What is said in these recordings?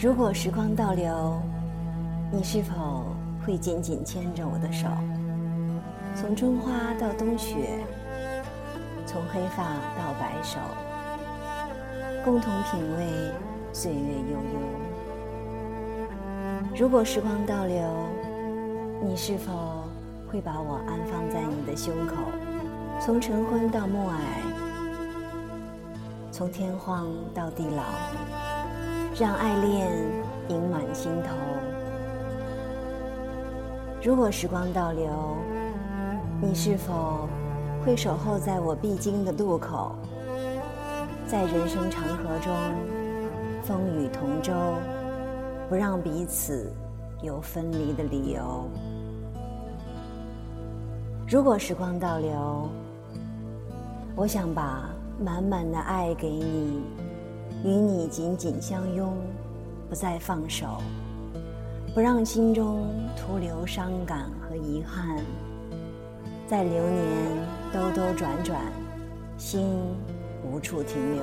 如果时光倒流，你是否会紧紧牵着我的手，从春花到冬雪，从黑发到白首，共同品味岁月悠悠？如果时光倒流，你是否会把我安放在你的胸口，从晨昏到暮霭，从天荒到地老？让爱恋盈满心头。如果时光倒流，你是否会守候在我必经的路口，在人生长河中风雨同舟，不让彼此有分离的理由？如果时光倒流，我想把满满的爱给你。与你紧紧相拥，不再放手，不让心中徒留伤感和遗憾。在流年兜兜转转，心无处停留。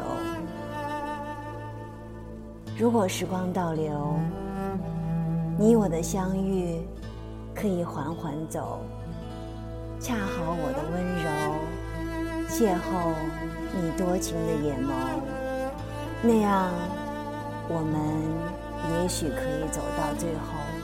如果时光倒流，你我的相遇可以缓缓走，恰好我的温柔邂逅你多情的眼眸。那样，我们也许可以走到最后。